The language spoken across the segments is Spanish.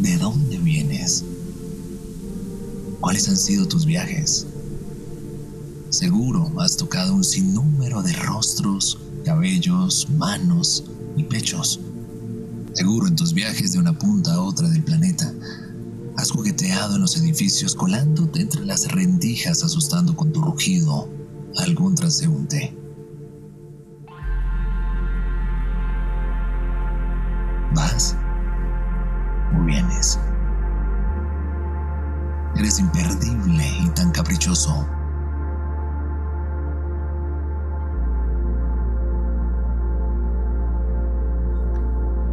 ¿De dónde vienes? ¿Cuáles han sido tus viajes? Seguro has tocado un sinnúmero de rostros, cabellos, manos y pechos. Seguro en tus viajes de una punta a otra del planeta has jugueteado en los edificios colándote entre las rendijas asustando con tu rugido a algún transeúnte. ¿O vienes? Eres imperdible y tan caprichoso.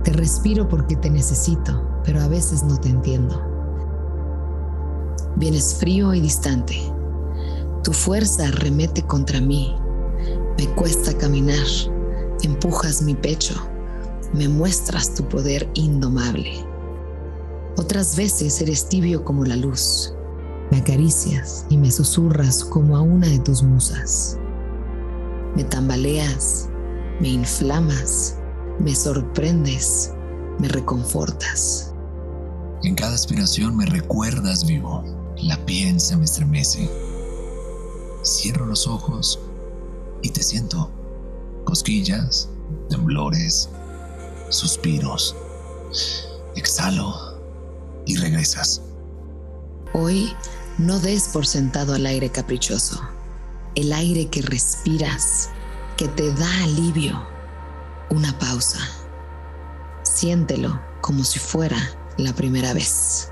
Te respiro porque te necesito, pero a veces no te entiendo. Vienes frío y distante. Tu fuerza arremete contra mí. Me cuesta caminar. Empujas mi pecho. Me muestras tu poder indomable. Otras veces eres tibio como la luz. Me acaricias y me susurras como a una de tus musas. Me tambaleas, me inflamas, me sorprendes, me reconfortas. En cada aspiración me recuerdas vivo. La piel se me estremece. Cierro los ojos y te siento. Cosquillas, temblores, suspiros. Exhalo y regresas. Hoy no des por sentado al aire caprichoso, el aire que respiras, que te da alivio, una pausa. Siéntelo como si fuera la primera vez.